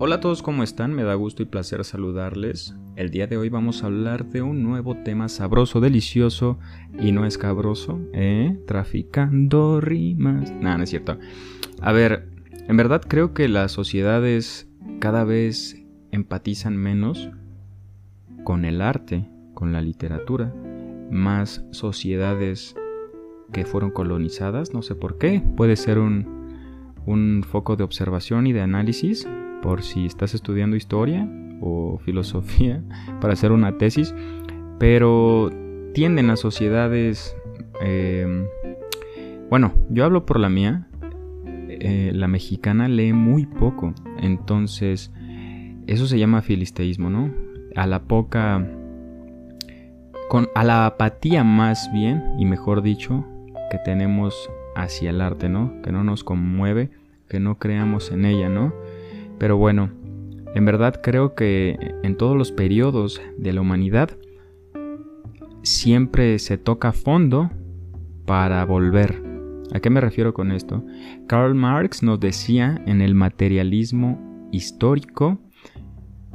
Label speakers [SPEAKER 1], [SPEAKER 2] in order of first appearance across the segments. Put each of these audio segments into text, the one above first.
[SPEAKER 1] Hola a todos, ¿cómo están? Me da gusto y placer saludarles. El día de hoy vamos a hablar de un nuevo tema sabroso, delicioso y no escabroso, ¿eh? Traficando rimas. Nada, no es cierto. A ver, en verdad creo que las sociedades cada vez empatizan menos con el arte, con la literatura, más sociedades que fueron colonizadas, no sé por qué, puede ser un, un foco de observación y de análisis, por si estás estudiando historia o filosofía para hacer una tesis, pero tienden a sociedades, em, bueno, yo hablo por la mía, eh, la mexicana lee muy poco, entonces eso se llama filisteísmo, ¿no? A la poca, con, a la apatía más bien, y mejor dicho, que tenemos hacia el arte, ¿no? Que no nos conmueve, que no creamos en ella, ¿no? Pero bueno, en verdad creo que en todos los periodos de la humanidad siempre se toca fondo para volver. ¿A qué me refiero con esto? Karl Marx nos decía en el materialismo histórico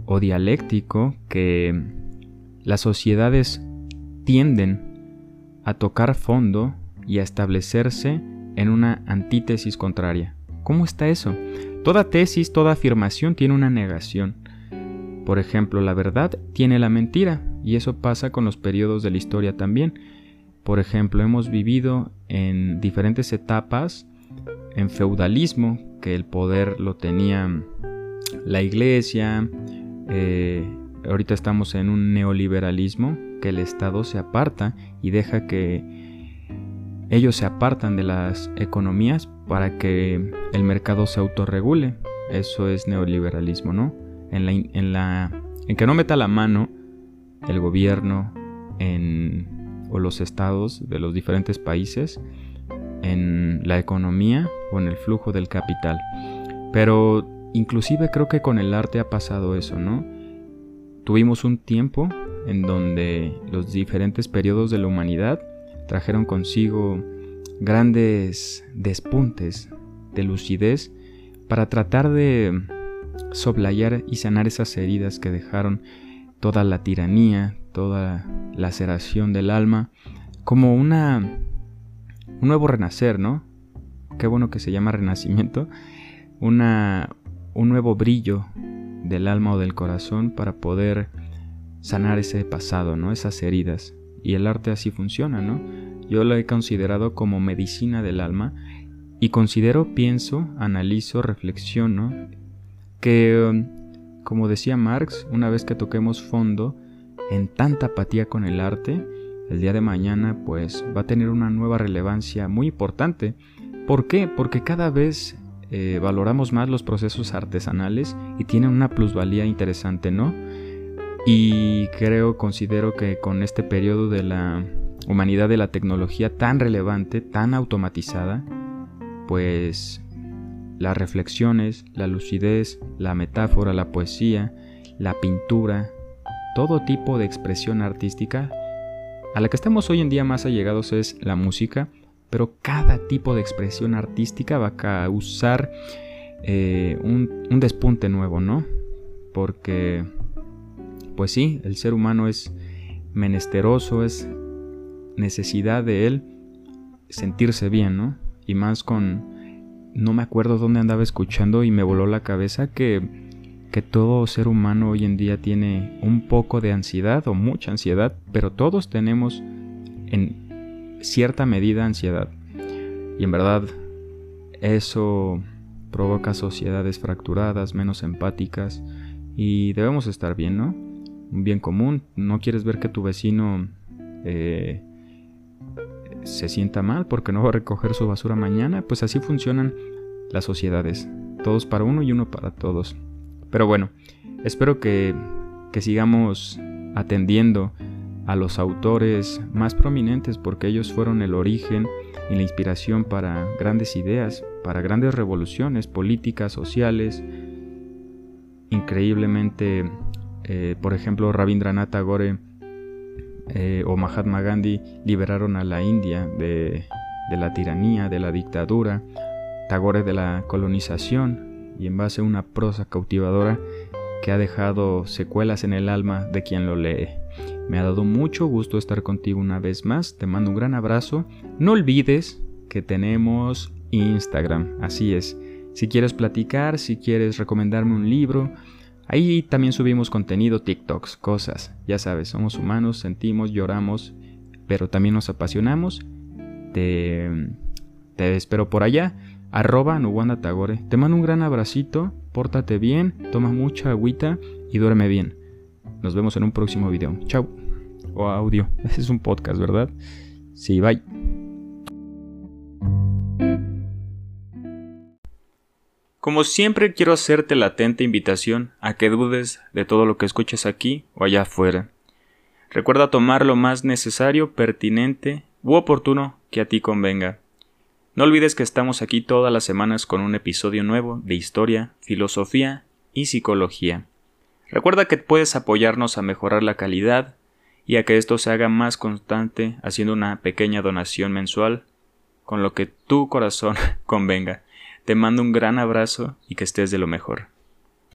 [SPEAKER 1] o dialéctico que las sociedades tienden a tocar fondo y a establecerse en una antítesis contraria. ¿Cómo está eso? Toda tesis, toda afirmación tiene una negación. Por ejemplo, la verdad tiene la mentira, y eso pasa con los periodos de la historia también. Por ejemplo, hemos vivido en diferentes etapas en feudalismo, que el poder lo tenía la iglesia, eh, ahorita estamos en un neoliberalismo, que el Estado se aparta y deja que ellos se apartan de las economías para que el mercado se autorregule. Eso es neoliberalismo, ¿no? En, que no meta la mano el gobierno en, o los estados de los diferentes países en la economía o en el flujo del capital. Pero inclusive creo que con el arte ha pasado eso, ¿no? Tuvimos un tiempo en donde los diferentes periodos de la humanidad trajeron consigo grandes despuntes de lucidez para tratar de soplayar y sanar esas heridas que dejaron toda la tiranía, toda la laceración del alma, como una un nuevo renacer, ¿no? Qué bueno que se llama renacimiento, una un nuevo brillo del alma o del corazón para poder sanar ese pasado, ¿no? Esas heridas. Y el arte así funciona, ¿no? Yo lo he considerado como medicina del alma y considero, pienso, analizo, reflexiono que, um, como decía Marx, una vez que toquemos fondo en tanta apatía con el arte, el día de mañana pues va a tener una nueva relevancia muy importante. ¿Por qué? Porque cada vez eh, valoramos más los procesos artesanales y tienen una plusvalía interesante, ¿no? Y creo, considero que con este periodo de la humanidad de la tecnología tan relevante, tan automatizada, pues las reflexiones, la lucidez, la metáfora, la poesía, la pintura, todo tipo de expresión artística, a la que estamos hoy en día más allegados es la música, pero cada tipo de expresión artística va a causar eh, un, un despunte nuevo, ¿no? Porque pues sí, el ser humano es menesteroso, es necesidad de él sentirse bien, ¿no? Y más con... No me acuerdo dónde andaba escuchando y me voló la cabeza que, que todo ser humano hoy en día tiene un poco de ansiedad o mucha ansiedad, pero todos tenemos en cierta medida ansiedad. Y en verdad eso provoca sociedades fracturadas, menos empáticas, y debemos estar bien, ¿no? Un bien común. No quieres ver que tu vecino eh, se sienta mal porque no va a recoger su basura mañana. Pues así funcionan las sociedades. Todos para uno y uno para todos. Pero bueno, espero que, que sigamos atendiendo a los autores más prominentes porque ellos fueron el origen y la inspiración para grandes ideas, para grandes revoluciones políticas, sociales, increíblemente eh, por ejemplo, Rabindranath Tagore eh, o Mahatma Gandhi liberaron a la India de, la tiranía, de la dictadura, Tagore de la colonización y en base a una prosa cautivadora que ha dejado secuelas en el alma de quien lo lee. Me ha dado mucho gusto estar contigo una vez más, te mando un gran abrazo. No olvides que tenemos Instagram, así es. Si quieres platicar, si quieres recomendarme un libro, ahí también subimos contenido, TikToks, cosas. Ya sabes, somos humanos, sentimos, lloramos, pero también nos apasionamos. Te, espero por allá arroba Nuwanda Tagore. Te mando un gran abracito, pórtate bien, toma mucha agüita y duerme bien. Nos vemos en un próximo video. Chao. O audio. Ese es un podcast, ¿verdad? Sí, bye. Como siempre quiero hacerte la atenta invitación a que dudes de todo lo que escuches aquí o allá afuera. Recuerda tomar lo más necesario, pertinente u oportuno que a ti convenga. No olvides que estamos aquí todas las semanas con un episodio nuevo de historia, filosofía y psicología. Recuerda que puedes apoyarnos a mejorar la calidad y a que esto se haga más constante haciendo una pequeña donación mensual con lo que tu corazón convenga. Te mando un gran abrazo y que estés de lo mejor.